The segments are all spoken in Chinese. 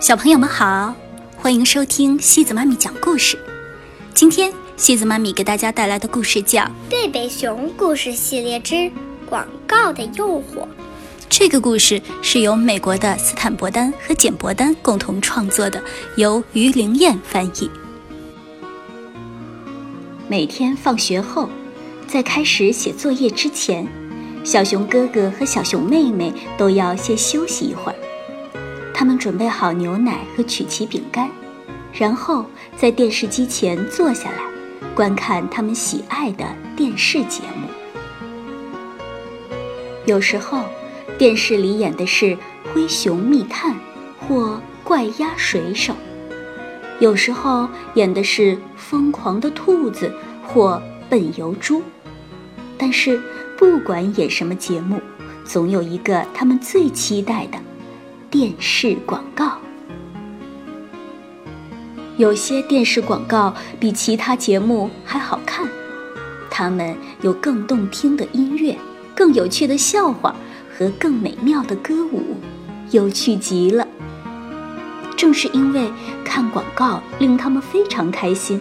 小朋友们好，欢迎收听西子妈咪讲故事。今天西子妈咪给大家带来的故事叫《贝贝熊故事系列之广告的诱惑》。这个故事是由美国的斯坦伯丹和简伯丹共同创作的，由于灵燕翻译。每天放学后，在开始写作业之前，小熊哥哥和小熊妹妹都要先休息一会儿。他们准备好牛奶和曲奇饼干，然后在电视机前坐下来，观看他们喜爱的电视节目。有时候，电视里演的是《灰熊密探》或《怪鸭水手》；有时候演的是《疯狂的兔子》或《笨油猪》。但是，不管演什么节目，总有一个他们最期待的。电视广告，有些电视广告比其他节目还好看，它们有更动听的音乐、更有趣的笑话和更美妙的歌舞，有趣极了。正是因为看广告令他们非常开心，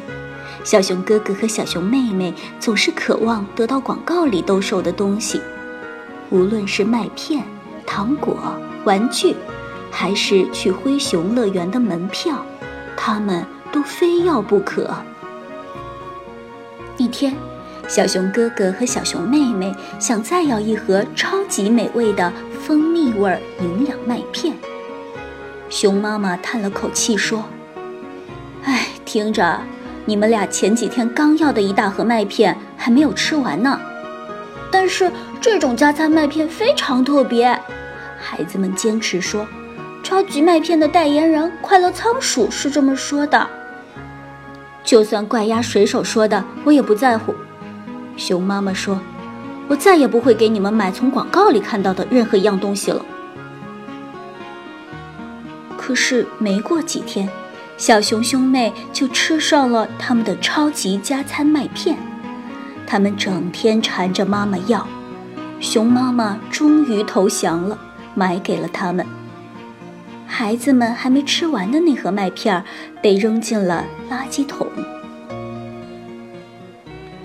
小熊哥哥和小熊妹妹总是渴望得到广告里兜售的东西，无论是麦片、糖果、玩具。还是去灰熊乐园的门票，他们都非要不可。一天，小熊哥哥和小熊妹妹想再要一盒超级美味的蜂蜜味儿营养麦片。熊妈妈叹了口气说：“哎，听着，你们俩前几天刚要的一大盒麦片还没有吃完呢。但是这种加餐麦片非常特别。”孩子们坚持说。超级麦片的代言人快乐仓鼠是这么说的。就算怪鸭水手说的，我也不在乎。熊妈妈说：“我再也不会给你们买从广告里看到的任何一样东西了。”可是没过几天，小熊兄妹就吃上了他们的超级加餐麦片。他们整天缠着妈妈要，熊妈妈终于投降了，买给了他们。孩子们还没吃完的那盒麦片被扔进了垃圾桶。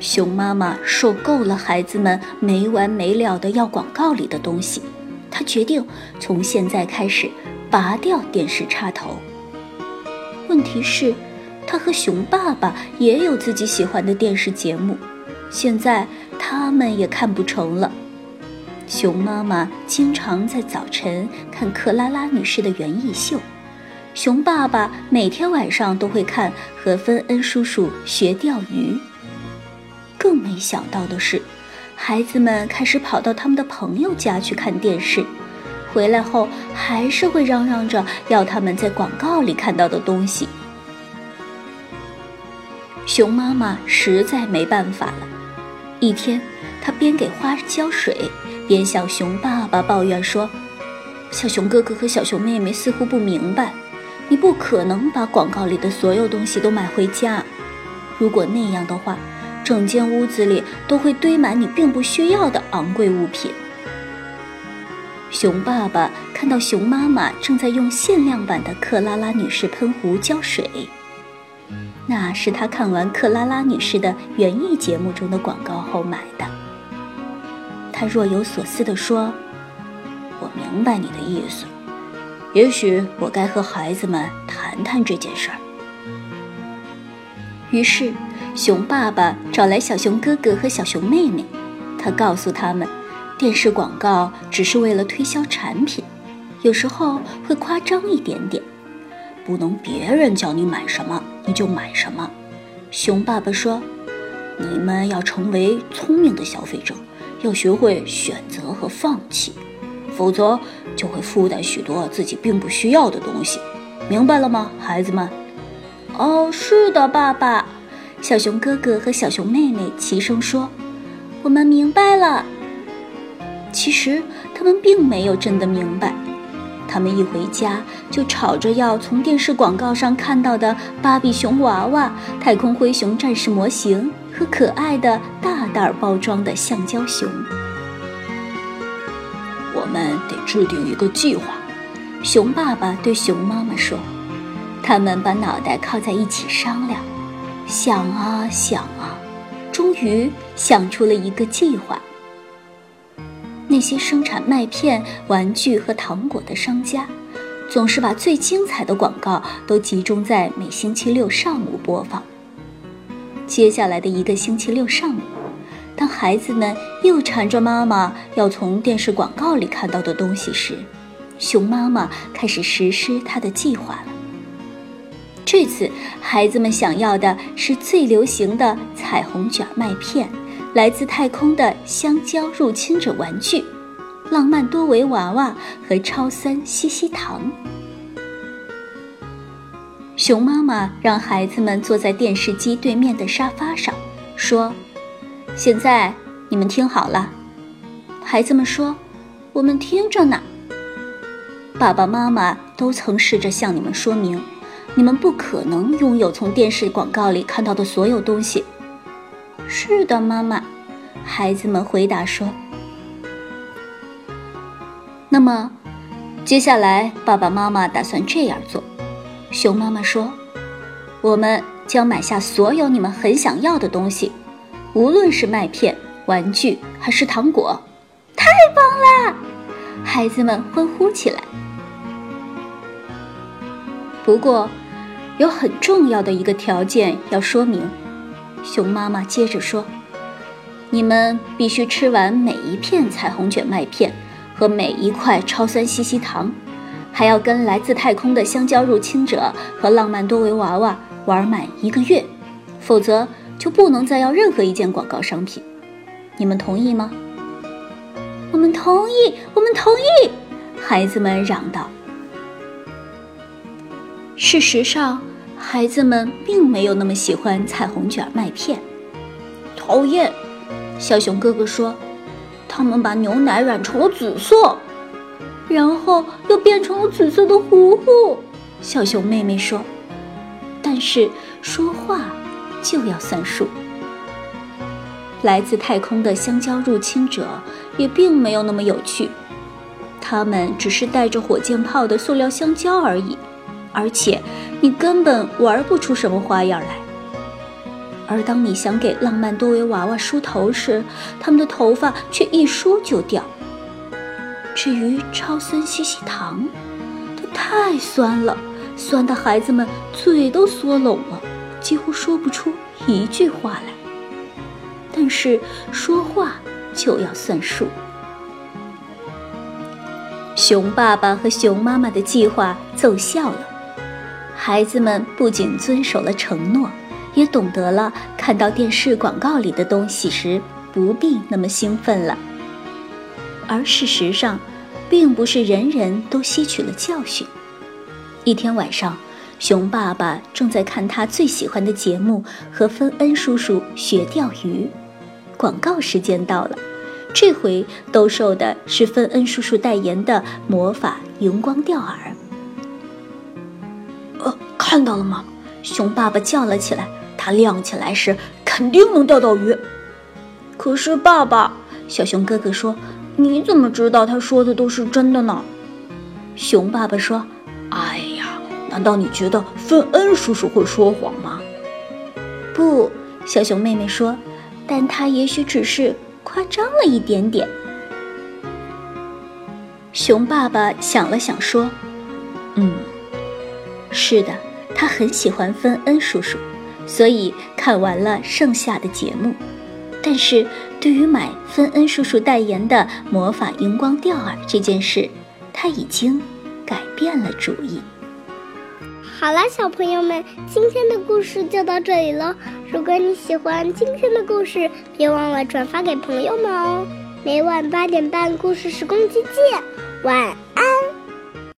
熊妈妈受够了孩子们没完没了的要广告里的东西，她决定从现在开始拔掉电视插头。问题是，她和熊爸爸也有自己喜欢的电视节目，现在他们也看不成了。熊妈妈经常在早晨看克拉拉女士的园艺秀，熊爸爸每天晚上都会看和芬恩叔叔学钓鱼。更没想到的是，孩子们开始跑到他们的朋友家去看电视，回来后还是会嚷嚷着要他们在广告里看到的东西。熊妈妈实在没办法了，一天，她边给花浇水。边向熊爸爸抱怨说：“小熊哥哥和小熊妹妹似乎不明白，你不可能把广告里的所有东西都买回家。如果那样的话，整间屋子里都会堆满你并不需要的昂贵物品。”熊爸爸看到熊妈妈正在用限量版的克拉拉女士喷壶浇水，那是他看完克拉拉女士的园艺节目中的广告后买的。他若有所思地说：“我明白你的意思，也许我该和孩子们谈谈这件事儿。”于是，熊爸爸找来小熊哥哥和小熊妹妹，他告诉他们，电视广告只是为了推销产品，有时候会夸张一点点，不能别人叫你买什么你就买什么。熊爸爸说：“你们要成为聪明的消费者。”要学会选择和放弃，否则就会附带许多自己并不需要的东西，明白了吗，孩子们？哦，是的，爸爸。小熊哥哥和小熊妹妹齐声说：“我们明白了。”其实他们并没有真的明白。他们一回家就吵着要从电视广告上看到的芭比熊娃娃、太空灰熊战士模型。和可爱的大袋包装的橡胶熊，我们得制定一个计划，熊爸爸对熊妈妈说：“他们把脑袋靠在一起商量，想啊想啊，终于想出了一个计划。那些生产麦片、玩具和糖果的商家，总是把最精彩的广告都集中在每星期六上午播放。接下来的一个星期六上午。”当孩子们又缠着妈妈要从电视广告里看到的东西时，熊妈妈开始实施她的计划了。这次，孩子们想要的是最流行的彩虹卷麦片、来自太空的香蕉入侵者玩具、浪漫多维娃娃和超三西西糖。熊妈妈让孩子们坐在电视机对面的沙发上，说。现在你们听好了，孩子们说：“我们听着呢。”爸爸妈妈都曾试着向你们说明，你们不可能拥有从电视广告里看到的所有东西。是的，妈妈，孩子们回答说。那么，接下来爸爸妈妈打算这样做。熊妈妈说：“我们将买下所有你们很想要的东西。”无论是麦片、玩具还是糖果，太棒了！孩子们欢呼起来。不过，有很重要的一个条件要说明。熊妈妈接着说：“你们必须吃完每一片彩虹卷麦片和每一块超酸西西糖，还要跟来自太空的香蕉入侵者和浪漫多维娃娃玩满一个月，否则。”就不能再要任何一件广告商品，你们同意吗？我们同意，我们同意！孩子们嚷道。事实上，孩子们并没有那么喜欢彩虹卷麦片。讨厌，小熊哥哥说，他们把牛奶染成了紫色，然后又变成了紫色的糊糊。小熊妹妹说，但是说话。就要算数。来自太空的香蕉入侵者也并没有那么有趣，他们只是带着火箭炮的塑料香蕉而已，而且你根本玩不出什么花样来。而当你想给浪漫多维娃娃梳头时，他们的头发却一梳就掉。至于超酸西西糖，它太酸了，酸的孩子们嘴都缩拢了。几乎说不出一句话来，但是说话就要算数。熊爸爸和熊妈妈的计划奏效了，孩子们不仅遵守了承诺，也懂得了看到电视广告里的东西时不必那么兴奋了。而事实上，并不是人人都吸取了教训。一天晚上。熊爸爸正在看他最喜欢的节目，和芬恩叔叔学钓鱼。广告时间到了，这回兜售的是芬恩叔叔代言的魔法荧光钓饵。呃，看到了吗？熊爸爸叫了起来。它亮起来时，肯定能钓到鱼。可是，爸爸，小熊哥哥说：“你怎么知道他说的都是真的呢？”熊爸爸说：“哎呀。”难道你觉得芬恩叔叔会说谎吗？不，小熊妹妹说，但他也许只是夸张了一点点。熊爸爸想了想说：“嗯，是的，他很喜欢芬恩叔叔，所以看完了剩下的节目。但是对于买芬恩叔叔代言的魔法荧光钓饵这件事，他已经改变了主意。”好了，小朋友们，今天的故事就到这里喽。如果你喜欢今天的故事，别忘了转发给朋友们哦。每晚八点半，故事时光机见，晚安。